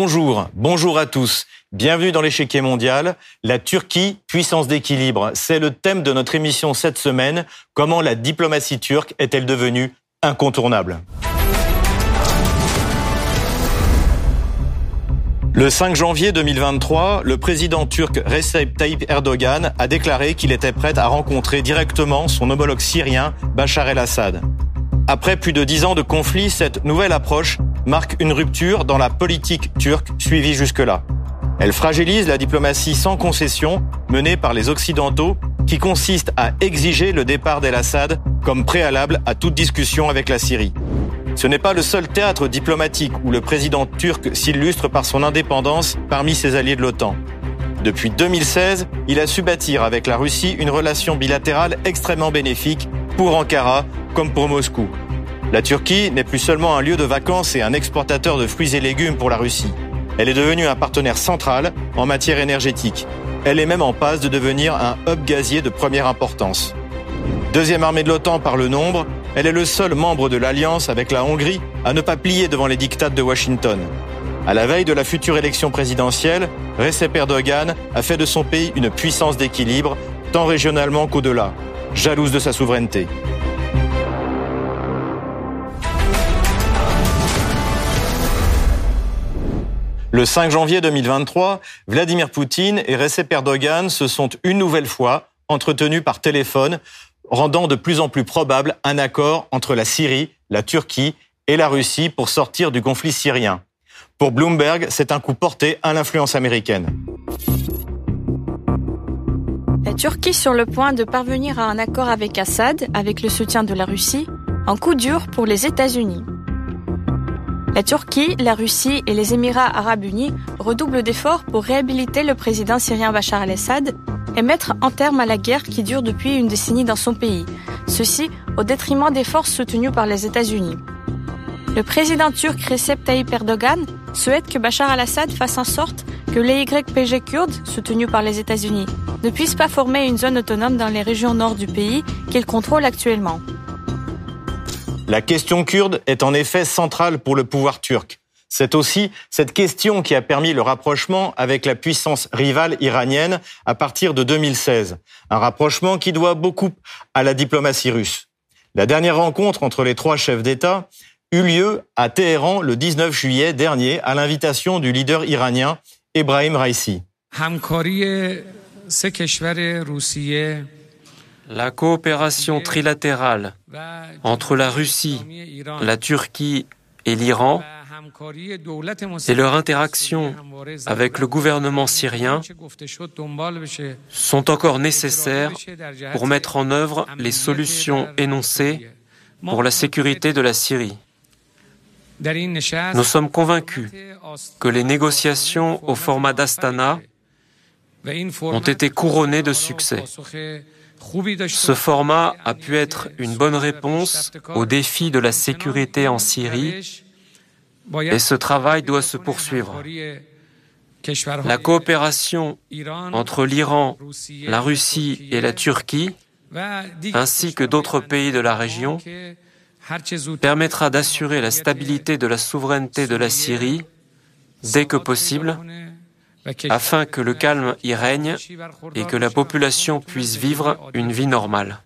Bonjour, bonjour à tous. Bienvenue dans l'échiquier mondial. La Turquie, puissance d'équilibre, c'est le thème de notre émission cette semaine. Comment la diplomatie turque est-elle devenue incontournable? Le 5 janvier 2023, le président turc Recep Tayyip Erdogan a déclaré qu'il était prêt à rencontrer directement son homologue syrien Bachar el-Assad. Après plus de dix ans de conflit, cette nouvelle approche marque une rupture dans la politique turque suivie jusque-là. Elle fragilise la diplomatie sans concession menée par les Occidentaux qui consiste à exiger le départ d'El-Assad comme préalable à toute discussion avec la Syrie. Ce n'est pas le seul théâtre diplomatique où le président turc s'illustre par son indépendance parmi ses alliés de l'OTAN. Depuis 2016, il a su bâtir avec la Russie une relation bilatérale extrêmement bénéfique pour Ankara comme pour Moscou. La Turquie n'est plus seulement un lieu de vacances et un exportateur de fruits et légumes pour la Russie. Elle est devenue un partenaire central en matière énergétique. Elle est même en passe de devenir un hub gazier de première importance. Deuxième armée de l'OTAN par le nombre, elle est le seul membre de l'Alliance avec la Hongrie à ne pas plier devant les dictats de Washington. À la veille de la future élection présidentielle, Recep Erdogan a fait de son pays une puissance d'équilibre, tant régionalement qu'au-delà, jalouse de sa souveraineté. Le 5 janvier 2023, Vladimir Poutine et Recep Erdogan se sont une nouvelle fois entretenus par téléphone rendant de plus en plus probable un accord entre la Syrie, la Turquie et la Russie pour sortir du conflit syrien. Pour Bloomberg, c'est un coup porté à l'influence américaine. La Turquie sur le point de parvenir à un accord avec Assad, avec le soutien de la Russie, un coup dur pour les États-Unis. La Turquie, la Russie et les Émirats arabes unis redoublent d'efforts pour réhabiliter le président syrien Bachar el-Assad et mettre un terme à la guerre qui dure depuis une décennie dans son pays, ceci au détriment des forces soutenues par les États-Unis. Le président turc Recep Tayyip Erdogan souhaite que Bachar al-Assad fasse en sorte que les YPG kurdes, soutenus par les États-Unis, ne puissent pas former une zone autonome dans les régions nord du pays qu'il contrôle actuellement. La question kurde est en effet centrale pour le pouvoir turc. C'est aussi cette question qui a permis le rapprochement avec la puissance rivale iranienne à partir de 2016. Un rapprochement qui doit beaucoup à la diplomatie russe. La dernière rencontre entre les trois chefs d'État eut lieu à Téhéran le 19 juillet dernier à l'invitation du leader iranien Ebrahim Raisi. La coopération trilatérale entre la Russie, la Turquie et l'Iran et leur interaction avec le gouvernement syrien sont encore nécessaires pour mettre en œuvre les solutions énoncées pour la sécurité de la Syrie. Nous sommes convaincus que les négociations au format d'Astana ont été couronnées de succès. Ce format a pu être une bonne réponse aux défis de la sécurité en Syrie et ce travail doit se poursuivre. La coopération entre l'Iran, la Russie et la Turquie, ainsi que d'autres pays de la région, permettra d'assurer la stabilité de la souveraineté de la Syrie dès que possible, afin que le calme y règne et que la population puisse vivre une vie normale.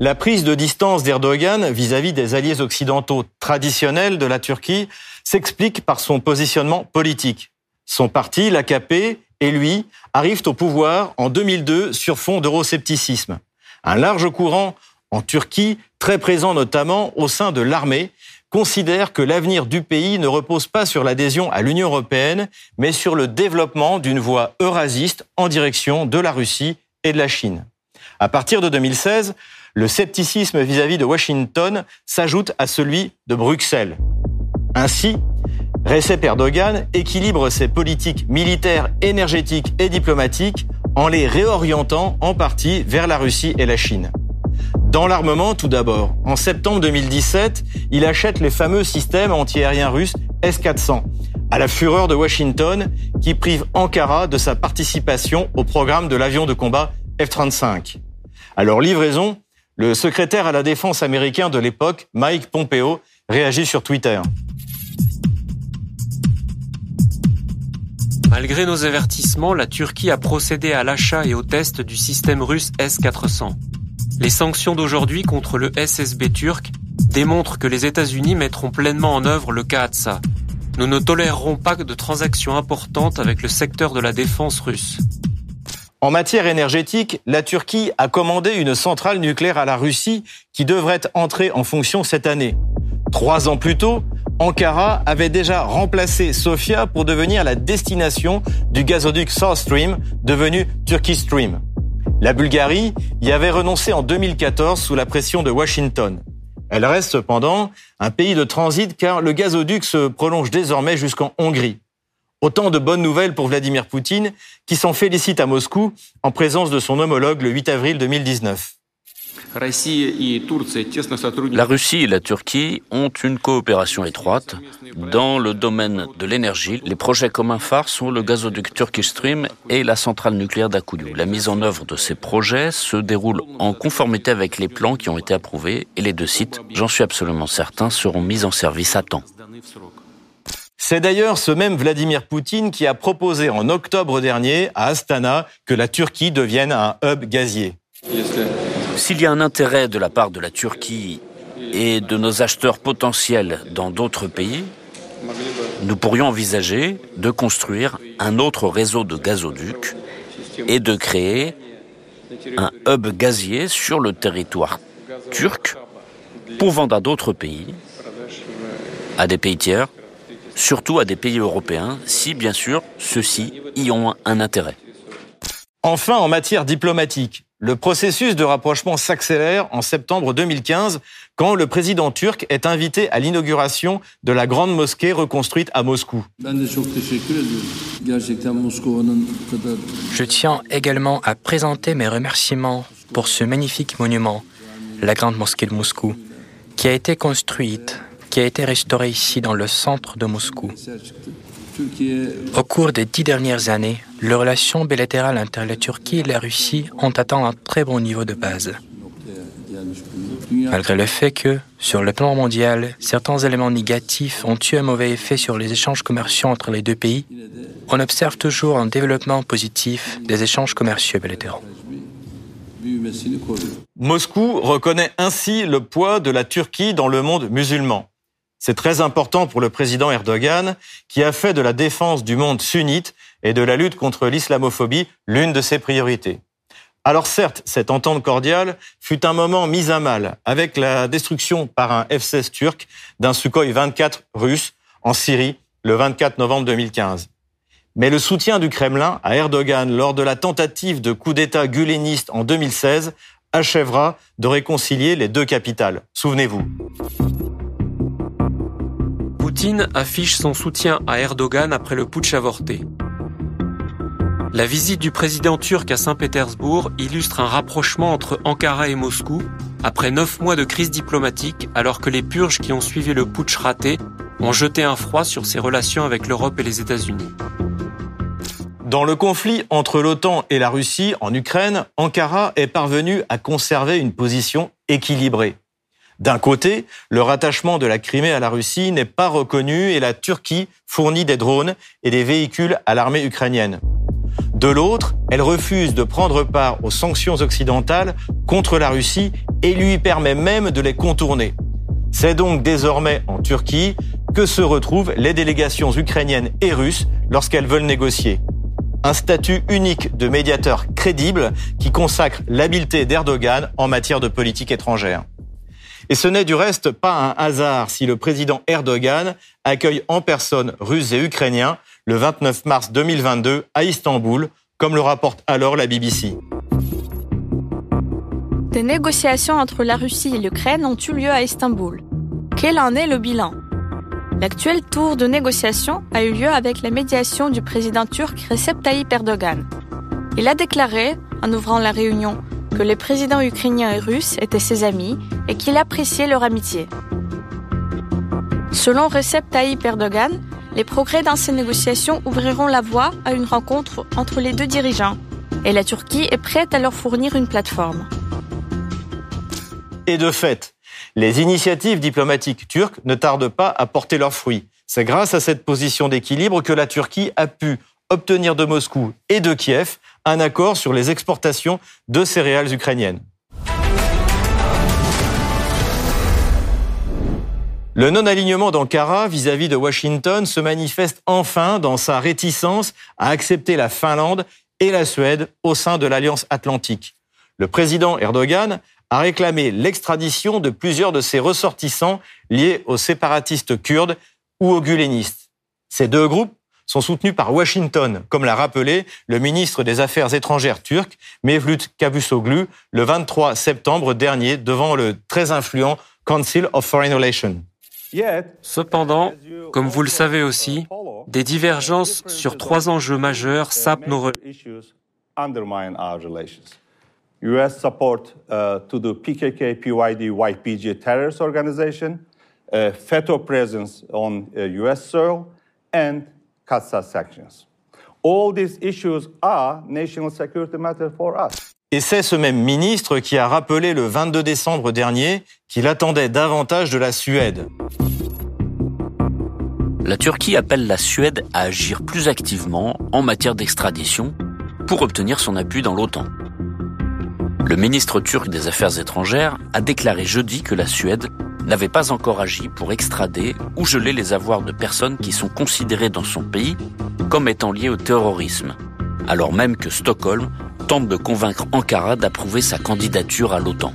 La prise de distance d'Erdogan vis-à-vis des alliés occidentaux traditionnels de la Turquie s'explique par son positionnement politique. Son parti, l'AKP, et lui arrivent au pouvoir en 2002 sur fond d'euroscepticisme. Un large courant en Turquie, très présent notamment au sein de l'armée, considère que l'avenir du pays ne repose pas sur l'adhésion à l'Union européenne, mais sur le développement d'une voie eurasiste en direction de la Russie et de la Chine. À partir de 2016, le scepticisme vis-à-vis de Washington s'ajoute à celui de Bruxelles. Ainsi, Recep Erdogan équilibre ses politiques militaires, énergétiques et diplomatiques en les réorientant en partie vers la Russie et la Chine. Dans l'armement, tout d'abord. En septembre 2017, il achète les fameux systèmes antiaériens russes S-400, à la fureur de Washington, qui prive Ankara de sa participation au programme de l'avion de combat F-35. À leur livraison, Le secrétaire à la défense américain de l'époque, Mike Pompeo, réagit sur Twitter. Malgré nos avertissements, la Turquie a procédé à l'achat et au test du système russe S-400. Les sanctions d'aujourd'hui contre le SSB turc démontrent que les États-Unis mettront pleinement en œuvre le KATSA. Nous ne tolérerons pas de transactions importantes avec le secteur de la défense russe. En matière énergétique, la Turquie a commandé une centrale nucléaire à la Russie qui devrait entrer en fonction cette année. Trois ans plus tôt, Ankara avait déjà remplacé Sofia pour devenir la destination du gazoduc South Stream, devenu Turkey Stream. La Bulgarie y avait renoncé en 2014 sous la pression de Washington. Elle reste cependant un pays de transit car le gazoduc se prolonge désormais jusqu'en Hongrie. Autant de bonnes nouvelles pour Vladimir Poutine qui s'en félicite à Moscou en présence de son homologue le 8 avril 2019. La Russie et la Turquie ont une coopération étroite dans le domaine de l'énergie. Les projets communs phares sont le gazoduc Turkish Stream et la centrale nucléaire d'Akuyu. La mise en œuvre de ces projets se déroule en conformité avec les plans qui ont été approuvés et les deux sites, j'en suis absolument certain, seront mis en service à temps. C'est d'ailleurs ce même Vladimir Poutine qui a proposé en octobre dernier à Astana que la Turquie devienne un hub gazier. S'il y a un intérêt de la part de la Turquie et de nos acheteurs potentiels dans d'autres pays, nous pourrions envisager de construire un autre réseau de gazoducs et de créer un hub gazier sur le territoire turc pour vendre à d'autres pays, à des pays tiers, surtout à des pays européens, si bien sûr ceux-ci y ont un intérêt. Enfin, en matière diplomatique, le processus de rapprochement s'accélère en septembre 2015 quand le président turc est invité à l'inauguration de la grande mosquée reconstruite à Moscou. Je tiens également à présenter mes remerciements pour ce magnifique monument, la grande mosquée de Moscou, qui a été construite, qui a été restaurée ici dans le centre de Moscou. Au cours des dix dernières années, les relations bilatérales entre la Turquie et la Russie ont atteint un très bon niveau de base. Malgré le fait que, sur le plan mondial, certains éléments négatifs ont eu un mauvais effet sur les échanges commerciaux entre les deux pays, on observe toujours un développement positif des échanges commerciaux bilatéraux. Moscou reconnaît ainsi le poids de la Turquie dans le monde musulman. C'est très important pour le président Erdogan, qui a fait de la défense du monde sunnite et de la lutte contre l'islamophobie l'une de ses priorités. Alors certes, cette entente cordiale fut un moment mis à mal avec la destruction par un F-16 turc d'un Sukhoi 24 russe en Syrie le 24 novembre 2015. Mais le soutien du Kremlin à Erdogan lors de la tentative de coup d'État guléniste en 2016 achèvera de réconcilier les deux capitales. Souvenez-vous. Poutine affiche son soutien à Erdogan après le putsch avorté. La visite du président turc à Saint-Pétersbourg illustre un rapprochement entre Ankara et Moscou après neuf mois de crise diplomatique alors que les purges qui ont suivi le putsch raté ont jeté un froid sur ses relations avec l'Europe et les États-Unis. Dans le conflit entre l'OTAN et la Russie en Ukraine, Ankara est parvenu à conserver une position équilibrée. D'un côté, le rattachement de la Crimée à la Russie n'est pas reconnu et la Turquie fournit des drones et des véhicules à l'armée ukrainienne. De l'autre, elle refuse de prendre part aux sanctions occidentales contre la Russie et lui permet même de les contourner. C'est donc désormais en Turquie que se retrouvent les délégations ukrainiennes et russes lorsqu'elles veulent négocier. Un statut unique de médiateur crédible qui consacre l'habileté d'Erdogan en matière de politique étrangère. Et ce n'est du reste pas un hasard si le président Erdogan accueille en personne Russes et Ukrainiens le 29 mars 2022 à Istanbul, comme le rapporte alors la BBC. Des négociations entre la Russie et l'Ukraine ont eu lieu à Istanbul. Quel en est le bilan? L'actuel tour de négociation a eu lieu avec la médiation du président turc Recep Tayyip Erdogan. Il a déclaré, en ouvrant la réunion, que les présidents ukrainiens et russes étaient ses amis et qu'il appréciait leur amitié. Selon Recep Tayyip Erdogan, les progrès dans ces négociations ouvriront la voie à une rencontre entre les deux dirigeants et la Turquie est prête à leur fournir une plateforme. Et de fait, les initiatives diplomatiques turques ne tardent pas à porter leurs fruits. C'est grâce à cette position d'équilibre que la Turquie a pu obtenir de Moscou et de Kiev un accord sur les exportations de céréales ukrainiennes. Le non-alignement d'Ankara vis-à-vis de Washington se manifeste enfin dans sa réticence à accepter la Finlande et la Suède au sein de l'Alliance atlantique. Le président Erdogan a réclamé l'extradition de plusieurs de ses ressortissants liés aux séparatistes kurdes ou aux gulenistes. Ces deux groupes sont soutenus par Washington, comme l'a rappelé le ministre des Affaires étrangères turc, Mevlut Cavusoglu, le 23 septembre dernier devant le très influent Council of Foreign Relations. Cependant, comme vous le savez aussi, des divergences sur trois enjeux majeurs sapent nos relations. US support uh, to the PKK, PYD, YPG terrorist organization, uh, FETO presence on uh, US soil, and CASA sanctions. All these issues are national security matters for us. Et c'est ce même ministre qui a rappelé le 22 décembre dernier qu'il attendait davantage de la Suède. La Turquie appelle la Suède à agir plus activement en matière d'extradition pour obtenir son appui dans l'OTAN. Le ministre turc des Affaires étrangères a déclaré jeudi que la Suède n'avait pas encore agi pour extrader ou geler les avoirs de personnes qui sont considérées dans son pays comme étant liées au terrorisme, alors même que Stockholm tente de convaincre Ankara d'approuver sa candidature à l'OTAN.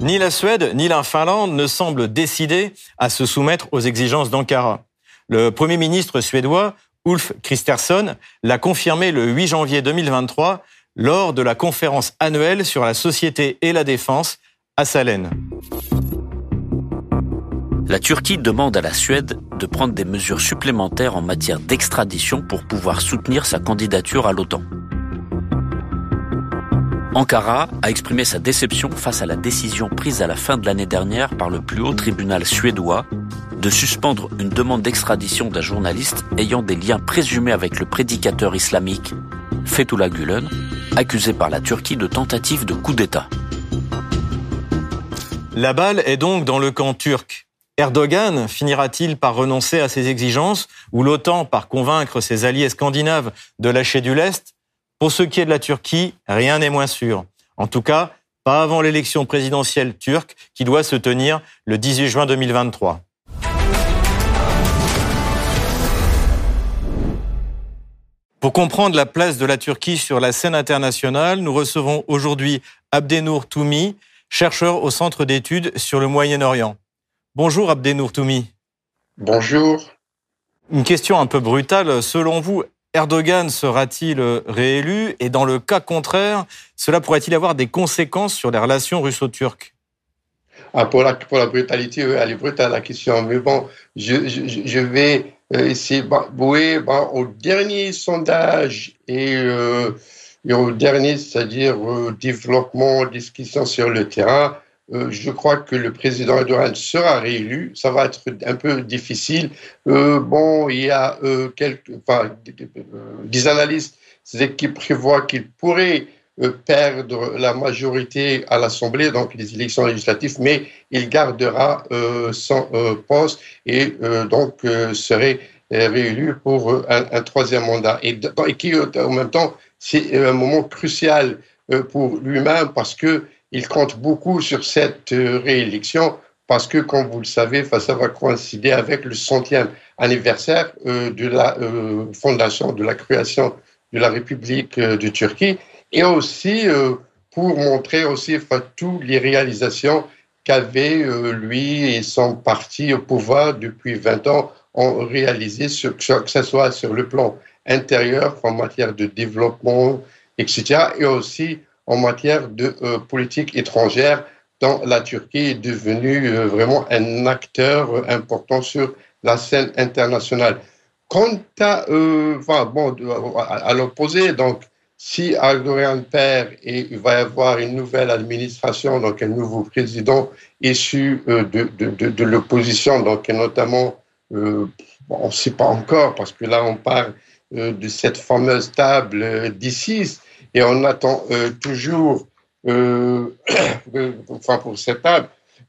Ni la Suède ni la Finlande ne semblent décidés à se soumettre aux exigences d'Ankara. Le Premier ministre suédois, Ulf Kristersson, l'a confirmé le 8 janvier 2023 lors de la conférence annuelle sur la société et la défense à Salène. La Turquie demande à la Suède de prendre des mesures supplémentaires en matière d'extradition pour pouvoir soutenir sa candidature à l'OTAN. Ankara a exprimé sa déception face à la décision prise à la fin de l'année dernière par le plus haut tribunal suédois de suspendre une demande d'extradition d'un journaliste ayant des liens présumés avec le prédicateur islamique Fethullah Gulen, accusé par la Turquie de tentative de coup d'État. La balle est donc dans le camp turc. Erdogan finira-t-il par renoncer à ses exigences ou l'OTAN par convaincre ses alliés scandinaves de lâcher du lest? Pour ce qui est de la Turquie, rien n'est moins sûr. En tout cas, pas avant l'élection présidentielle turque qui doit se tenir le 18 juin 2023. Pour comprendre la place de la Turquie sur la scène internationale, nous recevons aujourd'hui Abdenour Toumi, chercheur au Centre d'études sur le Moyen-Orient. Bonjour Abdenour Toumi. Bonjour. Une question un peu brutale. Selon vous, Erdogan sera-t-il réélu? Et dans le cas contraire, cela pourrait-il avoir des conséquences sur les relations russo-turques? Ah, pour, la, pour la brutalité, elle est brutale la question. Mais bon, je, je, vais euh, essayer. oui, au dernier sondage et, euh, et au dernier, c'est-à-dire euh, développement, discussion sur le terrain, euh, je crois que le président Erdogan sera réélu. Ça va être un peu difficile. Euh, bon, il y a euh, quelques, enfin, des analystes qui prévoient qu'il pourrait perdre la majorité à l'Assemblée, donc les élections législatives, mais il gardera son poste et donc serait réélu pour un, troisième mandat. Et qui, en même temps, c'est un moment crucial pour lui-même parce que il compte beaucoup sur cette euh, réélection parce que, comme vous le savez, ça va coïncider avec le centième anniversaire euh, de la euh, fondation, de la création de la République de Turquie, et aussi pour montrer aussi toutes les réalisations qu'avait lui et son parti au pouvoir depuis 20 ans ont réalisé, que ce soit sur le plan intérieur, en matière de développement, etc., et aussi en matière de euh, politique étrangère, dont la Turquie est devenue euh, vraiment un acteur euh, important sur la scène internationale. Quant à, bon, à, l'opposé, donc, si Erdogan perd et il va y avoir une nouvelle administration, donc un nouveau président issu de, l'opposition, donc notamment, on ne sait pas encore, parce que là on parle de cette fameuse table d'ISIS, et on attend euh, toujours enfin pour cette table.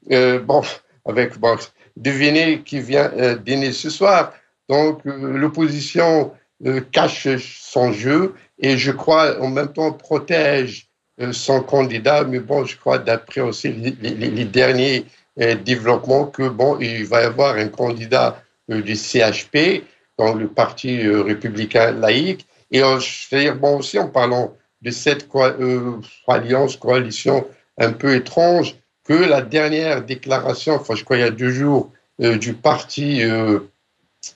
bon, avec bon, devinez qui vient dîner ce soir. Donc l'opposition cache son jeu et je crois en même temps protège son candidat. Mais bon, je crois d'après aussi les, derniers développements que bon, il va y avoir un candidat du CHP, dans le Parti républicain laïque, et c'est-à-dire bon aussi en parlant de cette alliance, coalition un peu étrange, que la dernière déclaration, enfin je crois il y a deux jours, du parti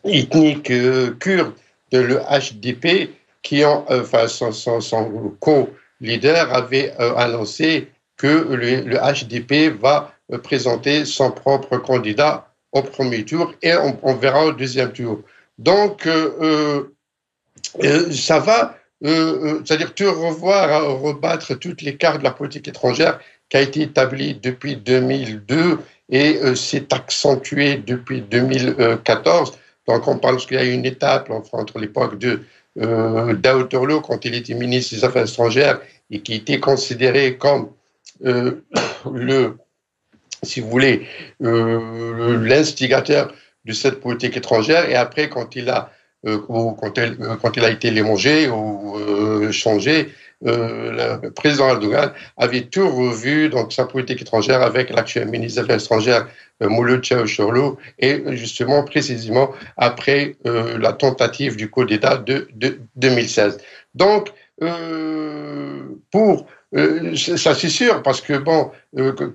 ethnique kurde de le HDP, qui en, enfin son, son, co-leader avait annoncé que le, le, HDP va présenter son propre candidat au premier tour et on, on verra au deuxième tour. Donc ça va, c'est-à-dire te revoir, rebattre toutes les cartes de la politique étrangère qui a été établie depuis 2002 et s'est accentuée depuis 2014. Donc on pense qu'il y a une étape entre l'époque de euh, quand il était ministre des Affaires étrangères et qui était considéré comme euh, le, si vous voulez, euh, l'instigateur de cette politique étrangère. Et après, quand il a euh, quand, elle, euh, quand il a été limogé ou euh, changé, le président Erdogan avait tout revu, donc sa politique étrangère avec l'actuel ministre des Affaires étrangères, Mouloud Çavuşoğlu, et justement, précisément, après la tentative du coup d'État de, de, 2016. Donc, pour ça c'est sûr, parce que bon,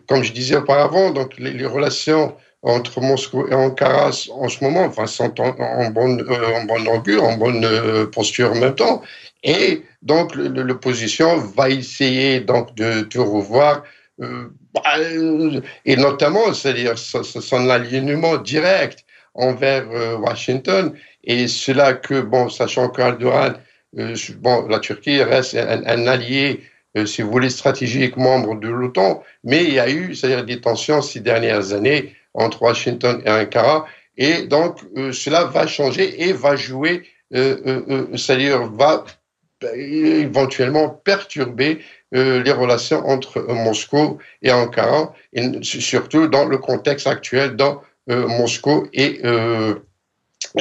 comme je disais auparavant, donc les relations entre Moscou et Ankara en ce moment, enfin, sont en, bonne, euh, en bonne augure, en bonne euh, posture en même temps. Et donc, l'opposition va essayer donc de, revoir, euh, bah, et notamment, c'est-à-dire son alignement direct envers Washington. Et c'est là que, bon, sachant qu'Aldoran, bon, la Turquie reste un allié si vous voulez, stratégique membre de l'OTAN, mais il y a eu, c'est-à-dire des tensions ces dernières années entre Washington et Ankara. Et donc, euh, cela va changer et va jouer, euh, euh, c'est-à-dire va éventuellement perturber les relations entre Moscou et Ankara, et surtout dans le contexte actuel dans Moscou et,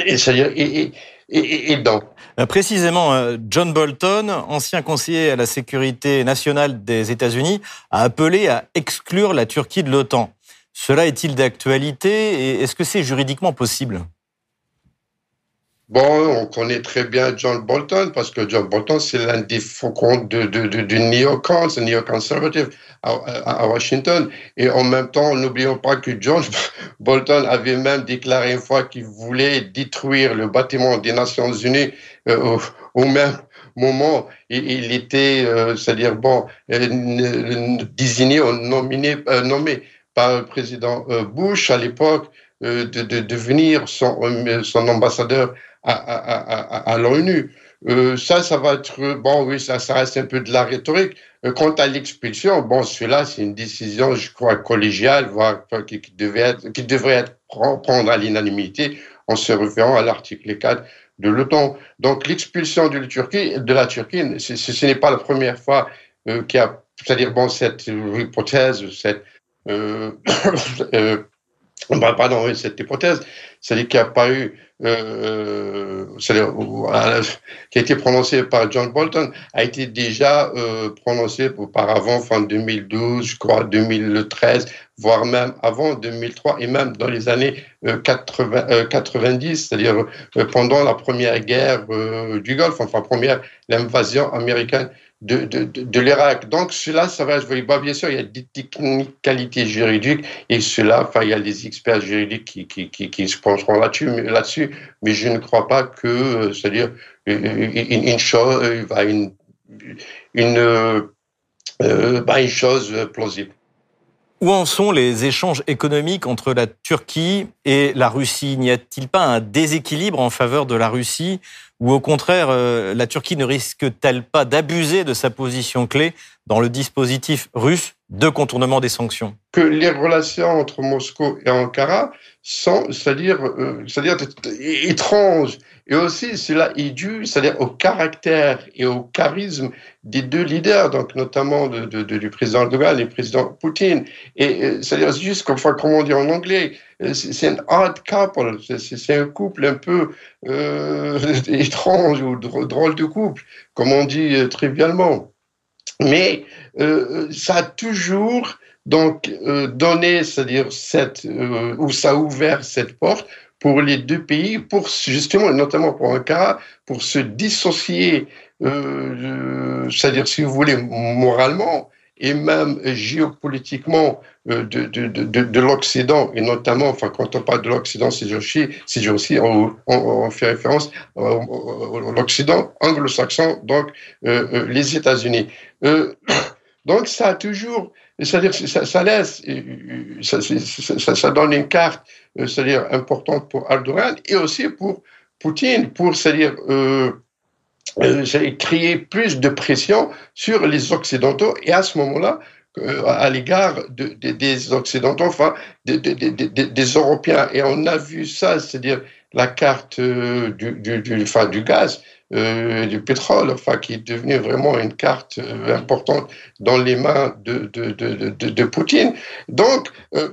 et, et, et, et dans. Précisément, John Bolton, ancien conseiller à la sécurité nationale des États-Unis, a appelé à exclure la Turquie de l'OTAN. Cela est-il d'actualité et est-ce que c'est juridiquement possible? Bon, on connaît très bien John Bolton parce que John Bolton, c'est l'un des faucons de, de, de, à, Washington. Et en même temps, n'oublions pas que John Bolton avait même déclaré une fois qu'il voulait détruire le bâtiment des Nations Unies euh, au, même moment. Il, était, euh, c'est-à-dire, bon, euh, désigné ou nommé par le président euh, Bush à l'époque euh, de, de, devenir son, euh, son ambassadeur à, à, à, l'ONU. ça, ça va être bon. Oui, ça, ça reste un peu de la rhétorique. quant à l'expulsion, bon, cela, c'est une décision, je crois, collégiale, voire qui, devait qui devrait être prendre à l'unanimité en se référant à l'article 4 de l'OTAN. Donc, l'expulsion de la Turquie, de la Turquie, ce n'est pas la première fois qu'il y a, c'est-à-dire bon, cette hypothèse, cette bah, pardon, cette hypothèse, qu'il n'y a euh, euh, qui a été prononcée par John Bolton, a été déjà euh, prononcée auparavant, fin 2012, je crois, 2013, voire même avant 2003, et même dans les années 80, 90, c'est-à-dire pendant la première guerre du Golfe, enfin, première, l'invasion américaine de, de, de, l'Irak. Donc cela, ça va, je vois bien sûr, il y a des technicalités juridiques et cela, enfin, il y a des experts juridiques qui, qui, qui, se pencheront là-dessus, là-dessus, mais je ne crois pas que, euh, c'est-à-dire, une, une, chose, euh, une, une, euh, bah, une chose plausible. Où en sont les échanges économiques entre la Turquie et la Russie? N'y a-t-il pas un déséquilibre en faveur de la Russie? Ou au contraire, la Turquie ne risque-t-elle pas d'abuser de sa position clé dans le dispositif russe de contournement des sanctions? Que les relations entre Moscou et Ankara sont, c'est-à-dire, c'est-à-dire étranges et aussi, cela est dû, c'est-à-dire au caractère et au charisme des deux leaders, donc notamment du président Erdogan et du président Poutine. Et euh, c'est-à-dire juste comme, comme on dit en anglais, euh, c'est un odd couple, c'est un couple un peu euh, étrange ou drôle de couple, comme on dit euh, trivialement. Mais euh, ça a toujours donc donné, c'est-à-dire cette, où ça a ouvert cette porte pour les deux pays, pour justement, notamment pour Ankara, pour se dissocier, euh, c'est-à-dire, si vous voulez, moralement et même géopolitiquement euh, de, de, de, de l'Occident, et notamment, enfin, quand on parle de l'Occident, c'est aussi, c'est aussi on, fait référence à l'Occident anglo-saxon, donc euh, euh les États-Unis. Donc, ça a toujours, c'est-à-dire, ça, ça laisse, ça, ça, donne une carte c'est-à-dire importante pour Erdogan et aussi pour Poutine, pour c'est-à-dire créer plus de pression sur les Occidentaux et à ce moment-là, euh, à l'égard de, de, des Occidentaux, enfin des, Européens. Et on a vu ça, c'est-à-dire la carte euh, du, enfin, du gaz, euh, du pétrole, enfin, qui est devenu vraiment une carte euh, importante dans les mains de, de, Poutine. Donc, euh,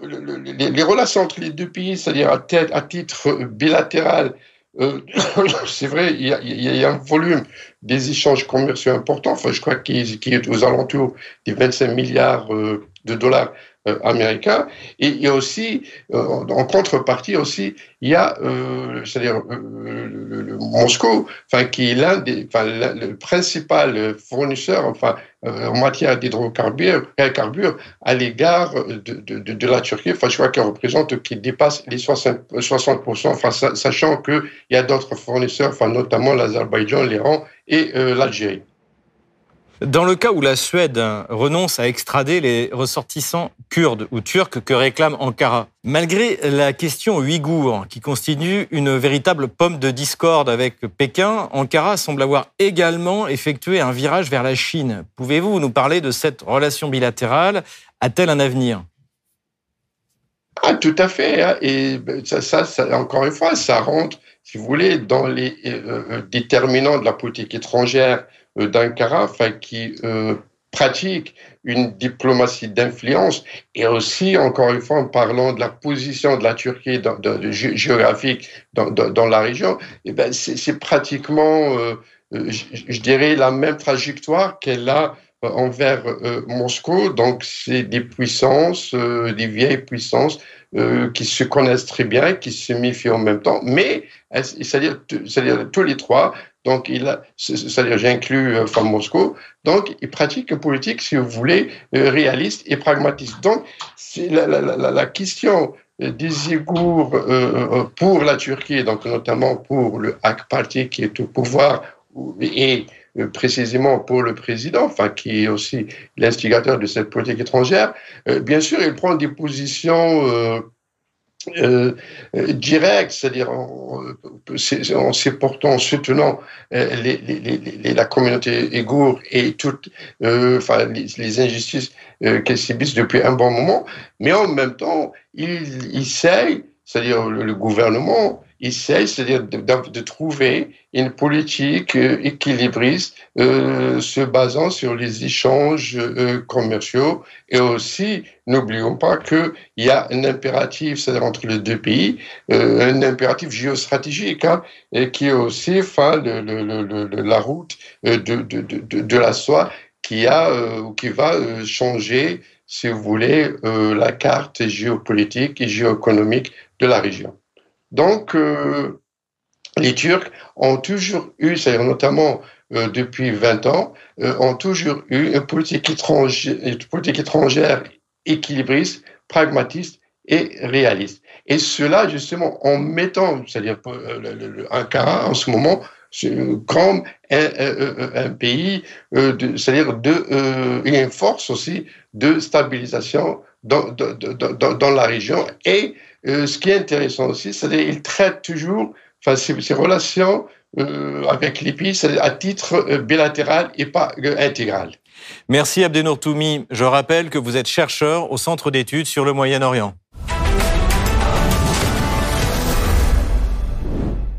les, relations entre les deux pays, c'est-à-dire à, titre bilatéral, euh, c'est vrai, il y, a, un volume des échanges commerciaux importants, enfin, je crois qu'il qu est aux alentours des 25 milliards de dollars. euh, américain. Et il y a aussi, euh, en contrepartie aussi, il y a, euh, c'est-à-dire le, le, Moscou, enfin qui est l'un des, enfin le, principal fournisseur, enfin en matière d'hydrocarbures, carbures, à l'égard de, de, de, la Turquie. Enfin, je crois qu'elle représente, qui dépasse les 60, 60% enfin, sachant qu'il y a d'autres fournisseurs, enfin notamment l'Azerbaïdjan, l'Iran et l'Algérie. Dans le cas où la Suède renonce à extrader les ressortissants kurdes ou turcs que réclame Ankara, malgré la question ouïghour qui constitue une véritable pomme de discorde avec Pékin, Ankara semble avoir également effectué un virage vers la Chine. Pouvez-vous nous parler de cette relation bilatérale? A-t-elle un avenir? Ah, tout à fait. Hein. Et ben, ça, ça, encore une fois, ça rentre, si vous voulez, dans les euh, euh déterminants de la politique étrangère d'Ankara, enfin, qui euh, pratique une diplomatie d'influence et aussi, encore une fois, en parlant de la position de la Turquie géographique dans, la région, eh ben c'est pratiquement, euh, je, dirais, la même trajectoire qu'elle a envers euh, Moscou. Donc, c'est des puissances, euh, des vieilles puissances euh, qui se connaissent très bien, qui se méfient en même temps, mais c'est-à-dire tous les trois. Donc, il c'est-à-dire, j'inclus enfin Moscou. Donc, il pratique une politique, si vous voulez, réaliste et pragmatiste. Donc, la, la, la, la question des Ouïghours euh, pour la Turquie, donc notamment pour le AK Party qui est au pouvoir et euh, précisément pour le président, enfin qui est aussi l'instigateur de cette politique étrangère, euh, bien sûr, il prend des positions euh, euh, directes, c'est-à-dire en, en en soutenant les, la communauté ouïghour et toutes les, injustices qu'elle subissent depuis un bon moment, mais en même temps, il, il c'est-à-dire le gouvernement, essaye, c'est-à-dire de, de, trouver une politique euh, équilibriste euh, se basant sur les échanges euh, commerciaux et aussi, n'oublions pas qu'il y a un impératif, c'est-à-dire entre les deux pays, euh, un impératif géostratégique hein, et qui est aussi enfin, le, le, le, la route euh, de, de, la soie qui, a, qui va changer, si vous voulez, la carte géopolitique et géoéconomique de la région. Donc, euh, les Turcs ont toujours eu, c'est-à-dire notamment euh, depuis 20 ans, euh, ont toujours eu une politique étrangère, équilibriste, pragmatiste et réaliste. Et cela, justement, en mettant, c'est-à-dire Ankara en ce moment, comme un, pays, c'est-à-dire une force aussi de stabilisation dans, dans la région et euh, ce qui est intéressant aussi, c'est qu'il traite toujours, ces relations avec l'EPI à titre bilatéral et pas intégral. Merci Abdenour Toumi. Je rappelle que vous êtes chercheur au Centre d'études sur le Moyen-Orient.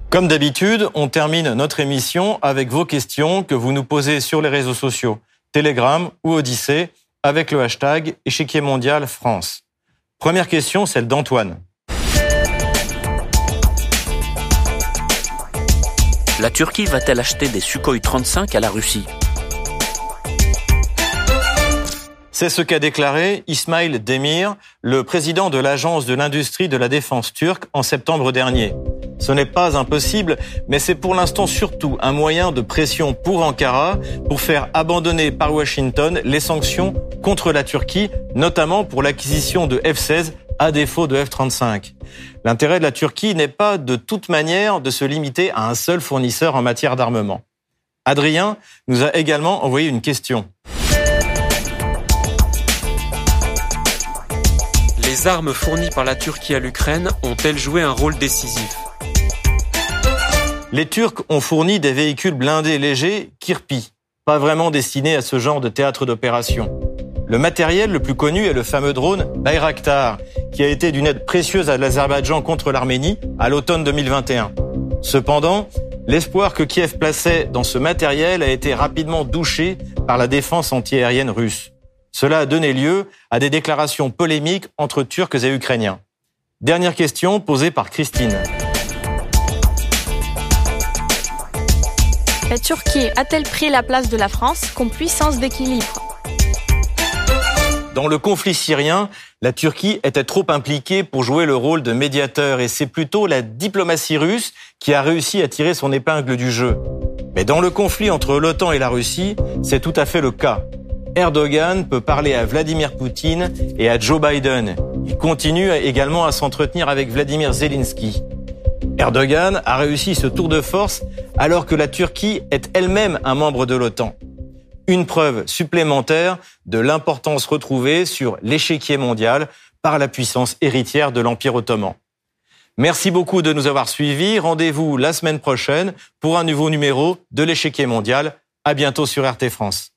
Comme d'habitude, on termine notre émission avec vos questions que vous nous posez sur les réseaux sociaux, Telegram ou Odyssée, avec le hashtag Échiquier mondial France. Première question, celle d'Antoine. La Turquie va-t-elle acheter des Sukhoi 35 à la Russie? C'est ce qu'a déclaré Ismail Demir, le président de l'Agence de l'industrie de la défense turque, en septembre dernier. Ce n'est pas impossible, mais c'est pour l'instant surtout un moyen de pression pour Ankara pour faire abandonner par Washington les sanctions contre la Turquie, notamment pour l'acquisition de F-16 à défaut de F-35. L'intérêt de la Turquie n'est pas de toute manière de se limiter à un seul fournisseur en matière d'armement. Adrien nous a également envoyé une question. les armes fournies par la Turquie à l'Ukraine ont-elles joué un rôle décisif? Les Turcs ont fourni des véhicules blindés légers Kirpi, pas vraiment destinés à ce genre de théâtre d'opération. Le matériel le plus connu est le fameux drone Bayraktar, qui a été d'une aide précieuse à l'Azerbaïdjan contre l'Arménie à l'automne 2021. Cependant, l'espoir que Kiev plaçait dans ce matériel a été rapidement douché par la défense antiaérienne russe. Cela a donné lieu à des déclarations polémiques entre Turcs et Ukrainiens. Dernière question posée par Christine. La Turquie a-t-elle pris la place de la France comme puissance d'équilibre Dans le conflit syrien, la Turquie était trop impliquée pour jouer le rôle de médiateur et c'est plutôt la diplomatie russe qui a réussi à tirer son épingle du jeu. Mais dans le conflit entre l'OTAN et la Russie, c'est tout à fait le cas. Erdogan peut parler à Vladimir Poutine et à Joe Biden. Il continue également à s'entretenir avec Vladimir Zelensky. Erdogan a réussi ce tour de force alors que la Turquie est elle-même un membre de l'OTAN. Une preuve supplémentaire de l'importance retrouvée sur l'échiquier mondial par la puissance héritière de l'Empire ottoman. Merci beaucoup de nous avoir suivis. Rendez-vous la semaine prochaine pour un nouveau numéro de l'échiquier mondial. À bientôt sur RT France.